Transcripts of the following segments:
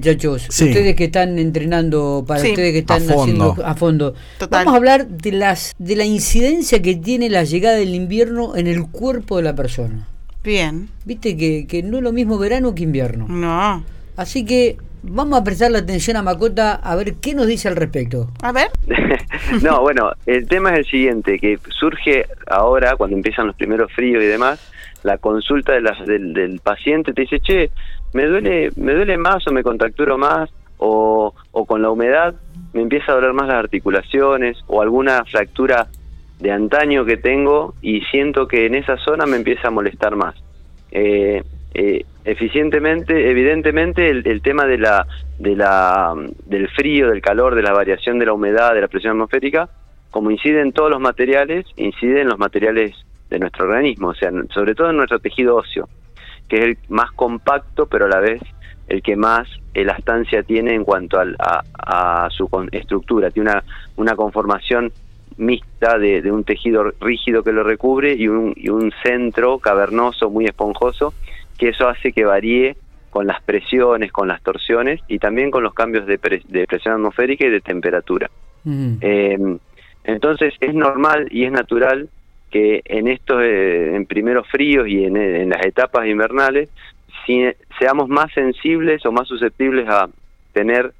Muchachos, ustedes que están entrenando, para ustedes que están haciendo a fondo, vamos a hablar de las de la incidencia que tiene la llegada del invierno en el cuerpo de la persona. Bien. Viste que, que no es lo mismo verano que invierno. No. Así que vamos a prestarle atención a Macota a ver qué nos dice al respecto. A ver. no, bueno, el tema es el siguiente, que surge ahora, cuando empiezan los primeros fríos y demás, la consulta de las, del, del paciente te dice, che, me duele, me duele más o me contracturo más o, con la humedad me empieza a doler más las articulaciones o alguna fractura de antaño que tengo y siento que en esa zona me empieza a molestar más. Eh, eh, eficientemente, evidentemente el, el, tema de la, de la, del frío, del calor, de la variación de la humedad, de la presión atmosférica, como incide en todos los materiales, incide en los materiales de nuestro organismo, o sea, sobre todo en nuestro tejido óseo que es el más compacto, pero a la vez el que más elastancia tiene en cuanto a, su estructura. Tiene una, una conformación mixta de, un tejido rígido que lo recubre y un, y un centro cavernoso muy esponjoso, que eso hace que varíe con las presiones, con las torsiones y también con los cambios de, presión atmosférica y de temperatura. Mm. Eh, entonces es normal y es natural que en estos, eh, en primeros fríos y en, las etapas invernales, si, seamos más sensibles o más susceptibles a tener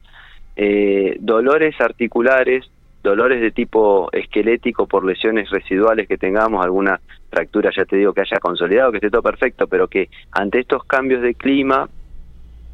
eh, dolores articulares, dolores de tipo esquelético por lesiones residuales que tengamos, alguna fractura, ya te digo, que haya consolidado, que esté todo perfecto, pero que ante estos cambios de clima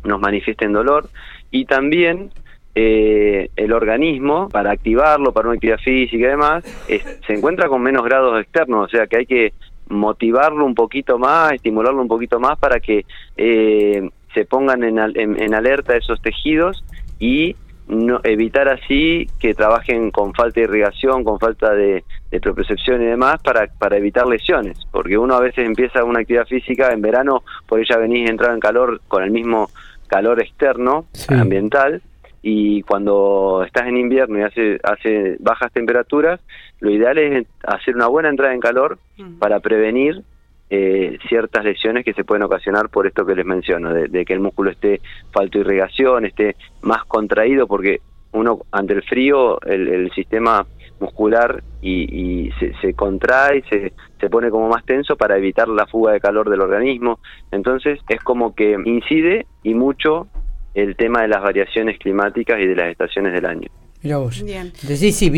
nos manifiesten dolor. Y también eh, el organismo, para activarlo, para una actividad física y demás, se encuentra con menos grados externos, o sea que hay que motivarlo un poquito más, estimularlo un poquito más para que eh, se pongan en, en, alerta esos tejidos y no, evitar así que trabajen con falta de irrigación, con falta de, de y demás para, para evitar lesiones, porque uno a veces empieza una actividad física en verano, porque ya venís a entrar en calor con el mismo calor externo, ambiental, y cuando estás en invierno y hace, hace bajas temperaturas, lo ideal es hacer una buena entrada en calor para prevenir eh, ciertas lesiones que se pueden ocasionar por esto que les menciono, de, que el músculo esté falto de irrigación, esté más contraído, porque uno ante el frío el, sistema muscular y, se, se, contrae, se, se pone como más tenso para evitar la fuga de calor del organismo. Entonces es como que incide y mucho el tema de las variaciones climáticas y de las estaciones del año. Mira vos. Sí, sí,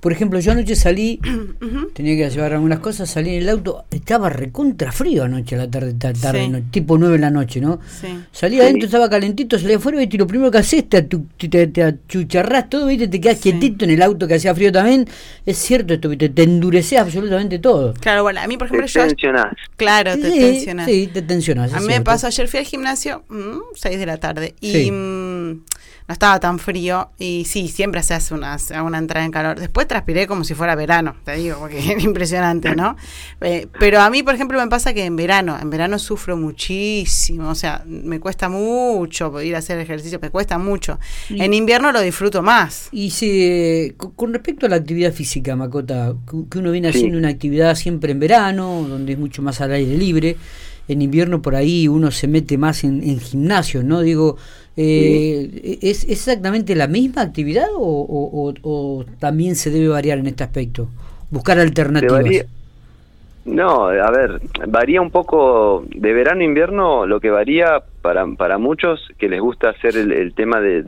por ejemplo, yo anoche salí, tenía que llevar algunas cosas, salí en el auto, estaba recontra frío anoche a la tarde, tarde, tipo 9 de la noche, ¿no? Sí. Salí adentro, estaba calentito, salí afuera y lo primero que haces, te, te, te achucharrás todo, ¿viste? te quedas quietito en el auto que hacía frío también. Es cierto esto, ¿viste? te endureces absolutamente todo. Claro, bueno, a mí, por ejemplo, te yo. Tensionás. Claro, te tensionás. Sí, te tensionás. A mí me pasó ayer, fui al gimnasio, 6 mm, de la tarde, y. No estaba tan frío y sí, siempre se hace una, una entrada en calor. Después transpiré como si fuera verano, te digo, porque es impresionante, ¿no? Eh, pero a mí, por ejemplo, me pasa que en verano, en verano sufro muchísimo, o sea, me cuesta mucho ir a hacer ejercicio, me cuesta mucho. en invierno lo disfruto más. Y si, con respecto a la actividad física, Macota, que uno viene haciendo una actividad siempre en verano, donde es mucho más al aire libre, en invierno por ahí uno se mete más en, en gimnasio, ¿no? Digo, eh, ¿Es exactamente la misma actividad o, también se debe variar en este aspecto? Buscar alternativas. No, a ver, varía un poco de verano a invierno, lo que varía para, para muchos que les gusta hacer el, tema de,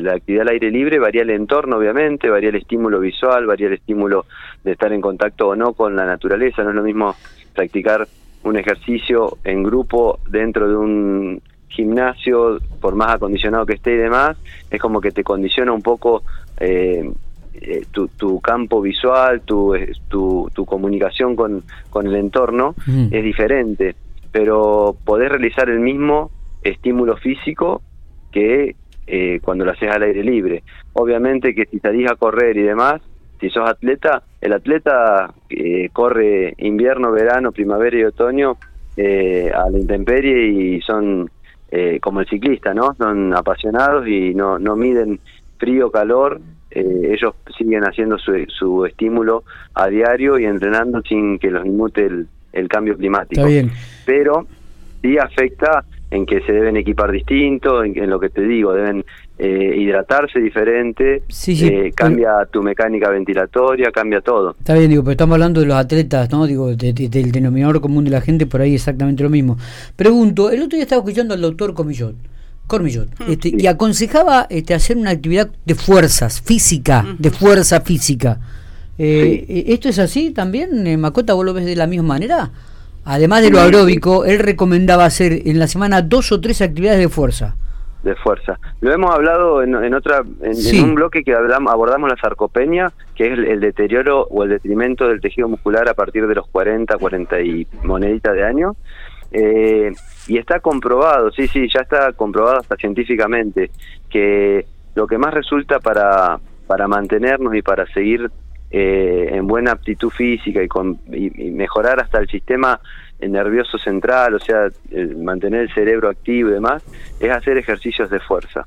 la actividad al aire libre, varía el entorno obviamente, varía el estímulo visual, varía el estímulo de estar en contacto o no con la naturaleza, no es lo mismo practicar un ejercicio en grupo dentro de un gimnasio, por más acondicionado que esté y demás, es como que te condiciona un poco eh, eh, tu, campo visual, tu, tu, tu comunicación con, con, el entorno, es diferente, pero podés realizar el mismo estímulo físico que eh, cuando lo haces al aire libre. Obviamente que si salís a correr y demás, si sos atleta, el atleta corre invierno, verano, primavera y otoño a la intemperie y son eh, como el ciclista, ¿no? Son apasionados y no, no miden frío, calor, eh, ellos siguen haciendo su, su, estímulo a diario y entrenando sin que los inmute el, cambio climático. Pero sí afecta en que se deben equipar distinto, en, lo que te digo, deben eh, hidratarse diferente, eh, cambia tu mecánica ventilatoria, cambia todo. Está bien, digo, pero estamos hablando de los atletas, ¿no? Digo, del denominador común de la gente, por ahí exactamente lo mismo. Pregunto, el otro día estaba escuchando al doctor Comillot, Cormillot, mm. este, y aconsejaba este, hacer una actividad de fuerzas, física, de fuerza física. Eh, ¿Esto es así también, Macota? ¿Vos lo ves de la misma manera? Además de lo aeróbico, él recomendaba hacer en la semana dos o tres actividades de fuerza. De fuerza. Lo hemos hablado en, otra, en, un bloque que hablamos, abordamos la sarcopenia, que es el, deterioro o el detrimento del tejido muscular a partir de los 40, 40 y moneditas de año. Eh, y está comprobado, sí, sí, ya está comprobado hasta científicamente, que lo que más resulta para, para mantenernos y para seguir eh, en buena aptitud física y, con, y, mejorar hasta el sistema nervioso central, o sea, mantener el cerebro activo y demás, es hacer ejercicios de fuerza.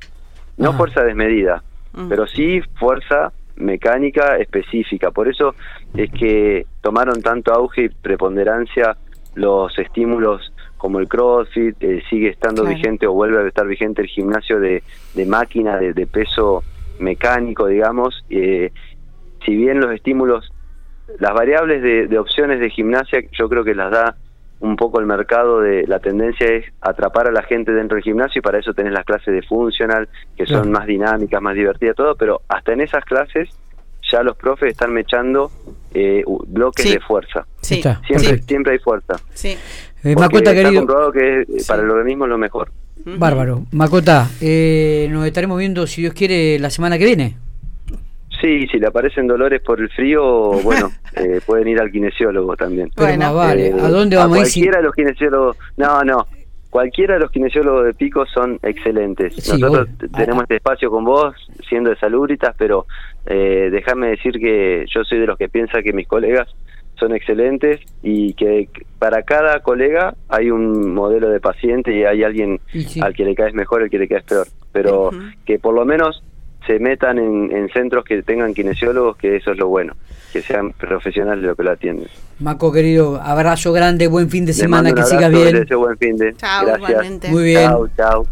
No fuerza desmedida, mm. pero sí fuerza mecánica específica. Por eso es que tomaron tanto auge y preponderancia los estímulos como el CrossFit, eh, sigue estando vigente o vuelve a estar vigente el gimnasio de, de máquina, de, de peso mecánico, digamos, eh, si bien los estímulos, las variables de, opciones de gimnasia, yo creo que las da un poco el mercado de la tendencia es atrapar a la gente dentro del gimnasio y para eso tenés las clases de funcional que son más dinámicas, más divertidas, todo, pero hasta en esas clases ya los profes están mechando eh, bloques de fuerza. Sí. Siempre, siempre hay fuerza. Sí. Eh, Macota, está comprobado que para el organismo es lo mejor. Bárbaro. Macota, eh, nos estaremos viendo, si Dios quiere, la semana que viene. Sí, si le aparecen dolores por el frío, bueno, eh, pueden ir al kinesiólogo también. Bueno, vale. Eh, ¿A dónde vamos a, ir? Cualquiera de los kinesiólogos, no, no, cualquiera de los kinesiólogos de Pico son excelentes. Nosotros tenemos este espacio con vos, siendo de salubritas, pero eh, déjame decir que yo soy de los que piensa que mis colegas son excelentes y que para cada colega hay un modelo de paciente y hay alguien al que le caes mejor, al que le caes peor. Pero que por lo menos se metan en, centros que tengan kinesiólogos, que eso es lo bueno, que sean profesionales de lo que lo atienden. Maco, querido, abrazo grande, buen fin de semana, que sigas bien. Buen fin de. Chao, Gracias. Muy bien. Chao, chao.